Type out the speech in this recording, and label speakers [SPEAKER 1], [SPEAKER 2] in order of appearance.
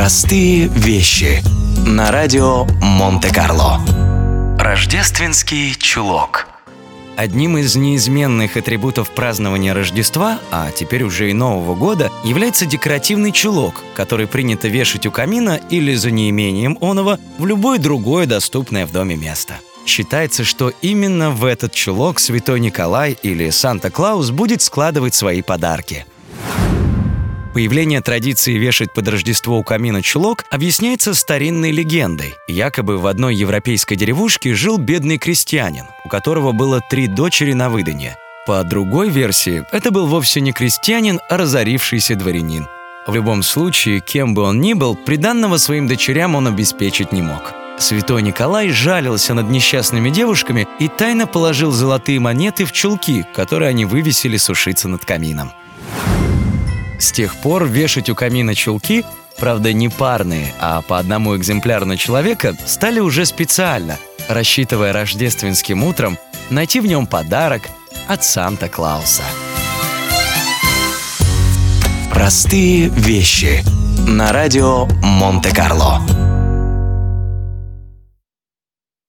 [SPEAKER 1] Простые вещи на радио Монте-Карло. Рождественский чулок.
[SPEAKER 2] Одним из неизменных атрибутов празднования Рождества, а теперь уже и Нового года, является декоративный чулок, который принято вешать у камина или за неимением оного в любое другое доступное в доме место. Считается, что именно в этот чулок святой Николай или Санта-Клаус будет складывать свои подарки. Появление традиции вешать под Рождество у камина чулок объясняется старинной легендой. Якобы в одной европейской деревушке жил бедный крестьянин, у которого было три дочери на выданье. По другой версии, это был вовсе не крестьянин, а разорившийся дворянин. В любом случае, кем бы он ни был, приданного своим дочерям он обеспечить не мог. Святой Николай жалился над несчастными девушками и тайно положил золотые монеты в чулки, которые они вывесили сушиться над камином. С тех пор вешать у камина чулки, правда не парные, а по одному экземпляру на человека, стали уже специально, рассчитывая рождественским утром найти в нем подарок от Санта-Клауса.
[SPEAKER 1] Простые вещи на радио Монте-Карло.